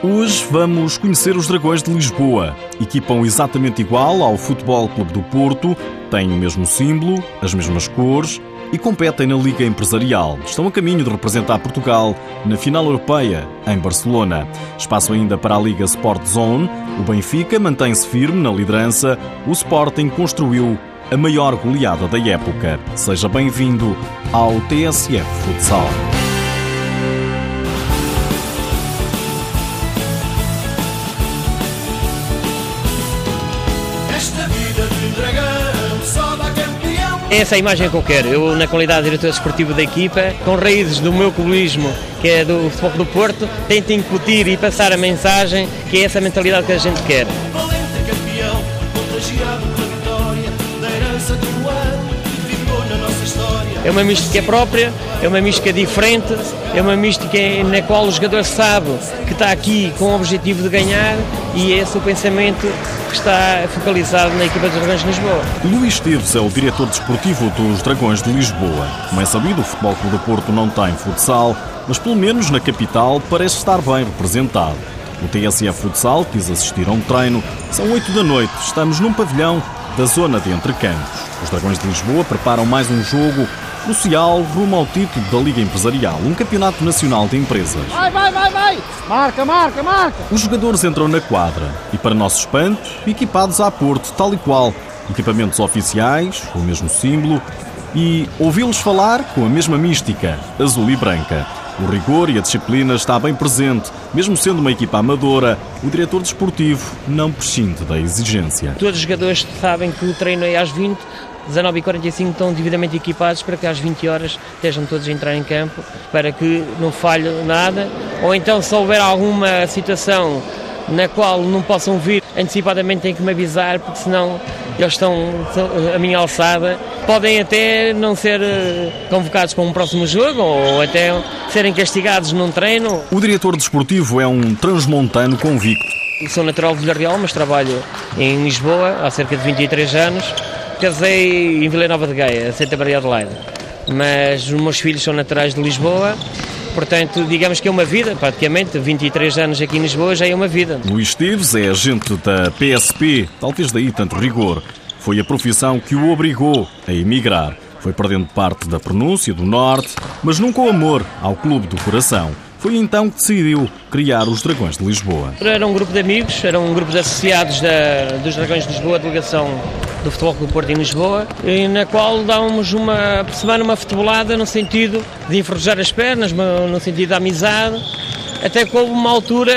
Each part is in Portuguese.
Hoje vamos conhecer os Dragões de Lisboa. Equipam exatamente igual ao Futebol Clube do Porto, têm o mesmo símbolo, as mesmas cores e competem na Liga Empresarial. Estão a caminho de representar Portugal na final europeia em Barcelona. Espaço ainda para a Liga Sport Zone. O Benfica mantém-se firme na liderança. O Sporting construiu a maior goleada da época. Seja bem-vindo ao TSF Futsal. É essa a imagem que eu quero. Eu, na qualidade de diretor esportivo da equipa, com raízes do meu clubismo, que é do Futebol do Porto, tento incutir e passar a mensagem que é essa mentalidade que a gente quer. É uma mística própria, é uma mística diferente, é uma mística na qual o jogador sabe que está aqui com o objetivo de ganhar e é esse o pensamento que está focalizado na equipa dos Dragões de Lisboa. Luís Esteves é o diretor desportivo dos Dragões de Lisboa. Como é sabido, o Futebol Clube do Porto não tem futsal, mas pelo menos na capital parece estar bem representado. O TSF Futsal quis assistir a um treino. São 8 da noite, estamos num pavilhão da zona de Entrecampos. Os Dragões de Lisboa preparam mais um jogo crucial rumo ao título da Liga Empresarial, um campeonato nacional de empresas. Vai, vai, vai, vai! Marca, marca, marca! Os jogadores entram na quadra e, para nosso espanto, equipados a Porto, tal e qual. Equipamentos oficiais, com o mesmo símbolo, e ouvi-los falar com a mesma mística, azul e branca. O rigor e a disciplina está bem presente, mesmo sendo uma equipa amadora, o diretor desportivo não prescinde da exigência. Todos os jogadores sabem que o treino é às 20, 19h45 estão devidamente equipados para que às 20 horas estejam todos a entrar em campo, para que não falhe nada, ou então se houver alguma situação na qual não possam vir antecipadamente têm que me avisar, porque senão eles estão a minha alçada. Podem até não ser eh, convocados para um próximo jogo ou até serem castigados num treino. O diretor desportivo é um transmontano convicto. Sou natural de Villarreal, mas trabalho em Lisboa há cerca de 23 anos. Casei em Vila Nova de Gaia, Santa Maria de Leida. Mas os meus filhos são naturais de Lisboa Portanto, digamos que é uma vida, praticamente, 23 anos aqui em Lisboa já é uma vida. Luís Esteves é agente da PSP, talvez daí tanto rigor. Foi a profissão que o obrigou a emigrar. Foi perdendo parte da pronúncia do Norte, mas nunca o amor ao Clube do Coração. Foi então que decidiu criar os Dragões de Lisboa. Era um grupo de amigos, era um grupo de associados da, dos Dragões de Lisboa, a delegação do Futebol Clube Porto em Lisboa, e na qual dávamos uma semana uma futebolada no sentido de enferrujar as pernas, no sentido da amizade, até que houve uma altura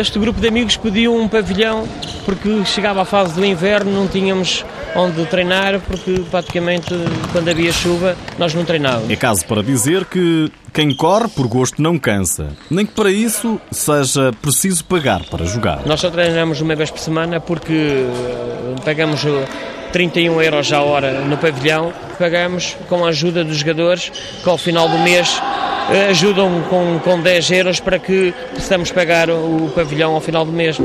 este grupo de amigos pediu um pavilhão porque chegava a fase do inverno, não tínhamos onde treinar, porque praticamente quando havia chuva nós não treinávamos. É caso para dizer que quem corre por gosto não cansa, nem que para isso seja preciso pagar para jogar. Nós só treinamos uma vez por semana porque eh, pagamos 31 euros a hora no pavilhão, pagamos com a ajuda dos jogadores que ao final do mês eh, ajudam com, com 10 euros para que possamos pagar o pavilhão ao final do mês.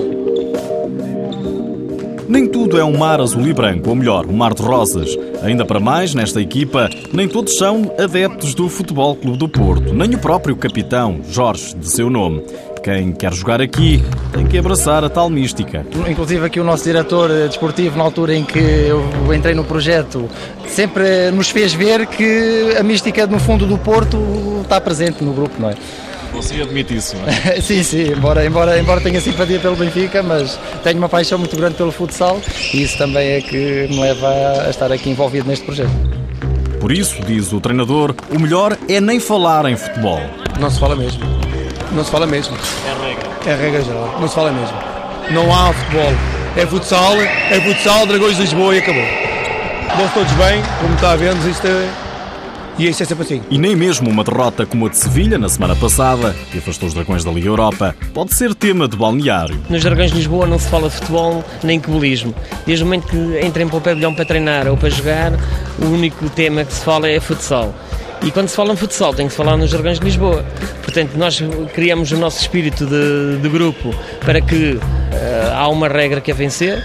Nem tudo é um mar azul e branco, ou melhor, um mar de rosas. Ainda para mais, nesta equipa, nem todos são adeptos do Futebol Clube do Porto, nem o próprio capitão, Jorge, de seu nome. Quem quer jogar aqui tem que abraçar a tal mística. Inclusive aqui o nosso diretor desportivo, na altura em que eu entrei no projeto, sempre nos fez ver que a mística no fundo do Porto está presente no grupo, não é? Você admite isso, não é? sim, sim, embora, embora, embora tenha simpatia pelo Benfica, mas tenho uma paixão muito grande pelo futsal e isso também é que me leva a estar aqui envolvido neste projeto. Por isso, diz o treinador, o melhor é nem falar em futebol. Não se fala mesmo. Não se fala mesmo. É regra. É regra geral. Não se fala mesmo. Não há futebol. É futsal, é futsal, Dragões de Lisboa e acabou. Dão todos bem, como está a ver, isto é e isso é sempre assim. E nem mesmo uma derrota como a de Sevilha na semana passada, que afastou os Dragões da Liga Europa, pode ser tema de balneário. Nos Dragões de Lisboa não se fala de futebol nem cubolismo. Desde o momento que entrem para o pavilhão para treinar ou para jogar, o único tema que se fala é futsal. E quando se fala em futsal, tem que se falar nos Dragões de Lisboa. Portanto, nós criamos o nosso espírito de, de grupo para que uh, há uma regra que é vencer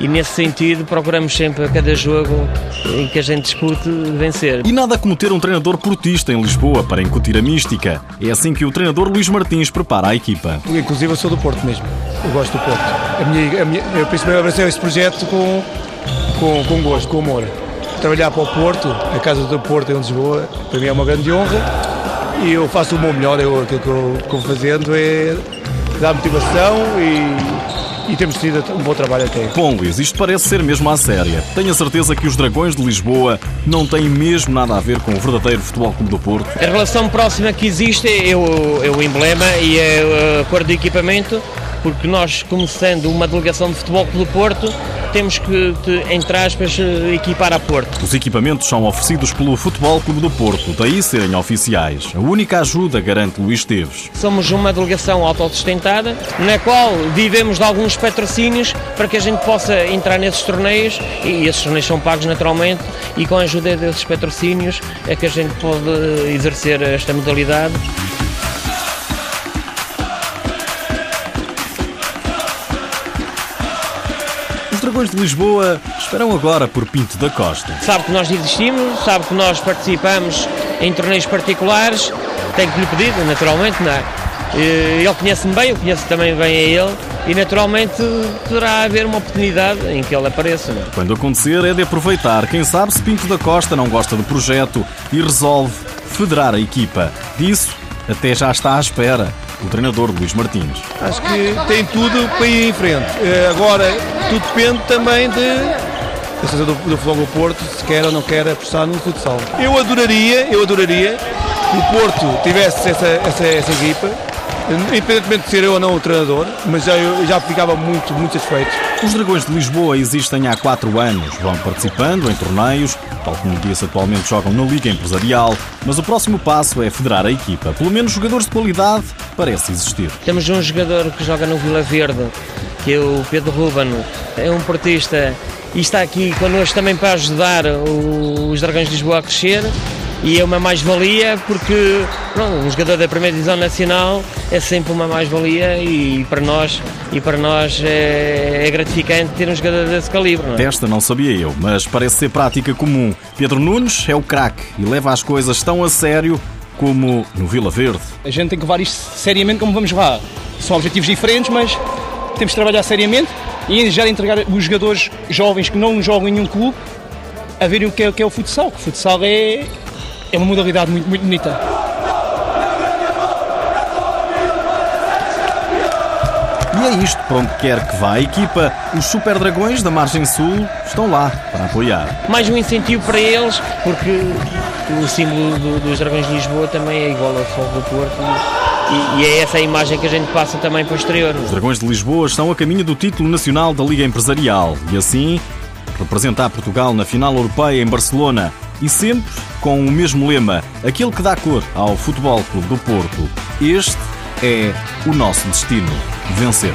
e nesse sentido procuramos sempre a cada jogo em que a gente discute vencer. E nada como ter um treinador portista em Lisboa para incutir a mística. É assim que o treinador Luís Martins prepara a equipa. Inclusive eu sou do Porto mesmo. Eu gosto do Porto. A minha, a minha, eu principalmente abracei esse projeto com, com, com gosto, com amor. Trabalhar para o Porto, a casa do Porto em Lisboa, para mim é uma grande honra e eu faço o meu melhor. Eu, aquilo que eu, que eu vou fazendo é dar motivação e, e temos tido um bom trabalho até. Bom, Luís, isto parece ser mesmo à séria. Tenho a certeza que os Dragões de Lisboa não têm mesmo nada a ver com o verdadeiro Futebol Clube do Porto. A relação próxima que existe é o, é o emblema e é a cor do equipamento, porque nós, como sendo uma delegação de Futebol Clube do Porto, temos que, entre aspas, equipar a Porto. Os equipamentos são oferecidos pelo Futebol Clube do Porto, daí serem oficiais. A única ajuda, garante Luís Teves. Somos uma delegação autossustentada, na qual vivemos de alguns patrocínios para que a gente possa entrar nesses torneios, e esses torneios são pagos naturalmente, e com a ajuda desses patrocínios é que a gente pode exercer esta modalidade. Os Dragões de Lisboa esperam agora por Pinto da Costa. Sabe que nós existimos, sabe que nós participamos em torneios particulares, tenho que lhe pedir, naturalmente, não é? Ele conhece-me bem, eu conheço também bem a ele e naturalmente poderá haver uma oportunidade em que ele apareça. Não é? Quando acontecer é de aproveitar. Quem sabe se Pinto da Costa não gosta do projeto e resolve federar a equipa. Disso até já está à espera o treinador Luís Martins. Acho que tem tudo para ir em frente. Agora, tudo depende também de do, do Futebol do Porto, se quer ou não quer apostar no futsal. Eu adoraria, eu adoraria que o Porto tivesse essa, essa, essa equipa, independentemente de ser eu ou não o treinador, mas já, eu já ficava muito, muito satisfeito. Os Dragões de Lisboa existem há quatro anos, vão participando em torneios, tal como disse atualmente jogam na Liga Empresarial, mas o próximo passo é federar a equipa. Pelo menos jogadores de qualidade parece existir. Temos um jogador que joga no Vila Verde, que é o Pedro Rubano, é um portista e está aqui connosco também para ajudar os Dragões de Lisboa a crescer e é uma mais-valia porque pronto, um jogador da primeira divisão nacional é sempre uma mais-valia e para nós e para nós é, é, gratificante ter um jogador desse calibre. Não é? Desta não sabia eu, mas parece ser prática comum. Pedro Nunes é o craque e leva as coisas tão a sério como no Vila Verde. A gente tem que levar isto seriamente como vamos lá. São objetivos diferentes, mas temos de trabalhar seriamente e já entregar os jogadores jovens que não jogam em nenhum clube a verem o que é o, que é o futsal. O futsal é, é uma modalidade muito, muito bonita. E é isto para onde quer que vá a equipa. Os Super Dragões da Margem Sul estão lá para apoiar. Mais um incentivo para eles, porque o símbolo do, dos Dragões de Lisboa também é igual ao Fogo do Porto. E, e, é essa a imagem que a gente passa também para o exterior. Os Dragões de Lisboa estão a caminho do título nacional da Liga Empresarial e assim representar Portugal na final europeia em Barcelona e sempre com o mesmo lema, aquele que dá cor ao Futebol Clube do Porto. Este é o nosso destino, vencer.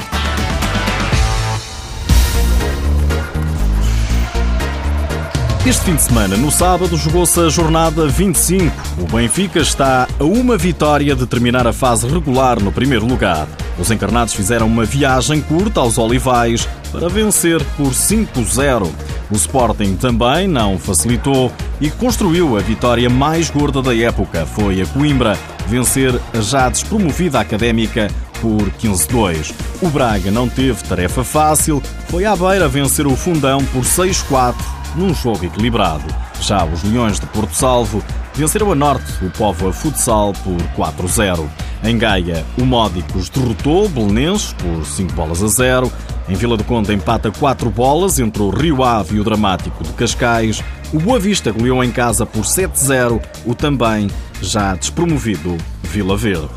Este fim de semana, no sábado, jogou-se a jornada 25. O Benfica está a uma vitória de terminar a fase regular no primeiro lugar. Os encarnados fizeram uma viagem curta aos Olivais para vencer por 5-0. O Sporting também não facilitou e construiu a vitória mais gorda da época. Foi a Coimbra vencer a já despromovida Académica por 15-2. O Braga não teve tarefa fácil, foi à beira vencer o Fundão por 6-4 num jogo equilibrado. Já os Leões de Porto Salvo venceram a Norte o Póvoa Futsal por 4-0. Em Gaia, o Módicos derrotou o Belenenses por 5 bolas a 0. Em Vila do Conde empata 4 bolas entre o Rio Ave e o Dramático de Cascais. O Boa Vista goleou em casa por 7-0 o também já despromovido Vila Verde.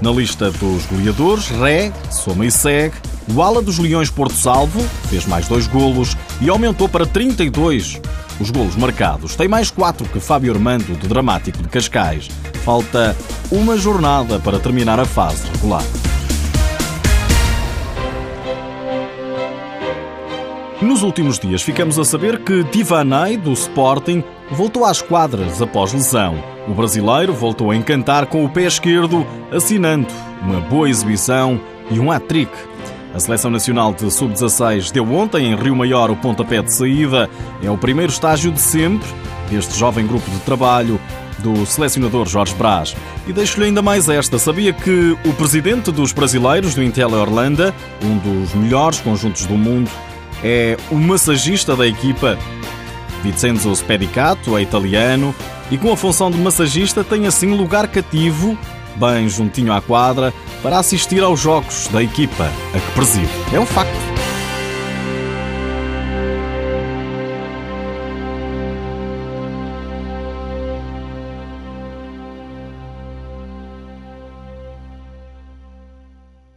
Na lista dos goleadores, Ré, soma e segue. O ala dos Leões Porto Salvo fez mais dois golos e aumentou para 32 os golos marcados. Tem mais quatro que Fábio Armando, do Dramático de Cascais. Falta uma jornada para terminar a fase regular. Nos últimos dias ficamos a saber que Divanay, do Sporting, voltou às quadras após lesão. O brasileiro voltou a encantar com o pé esquerdo, assinando uma boa exibição e um hat-trick. A Seleção Nacional de Sub-16 deu ontem em Rio Maior o pontapé de saída. É o primeiro estágio de sempre deste jovem grupo de trabalho do selecionador Jorge Brás. E deixo-lhe ainda mais esta. Sabia que o presidente dos brasileiros do Intel Orlando, um dos melhores conjuntos do mundo, é o massagista da equipa. Vincenzo Spedicato é italiano e com a função de massagista tem assim lugar cativo, bem juntinho à quadra, para assistir aos jogos da equipa a que preside. É um facto.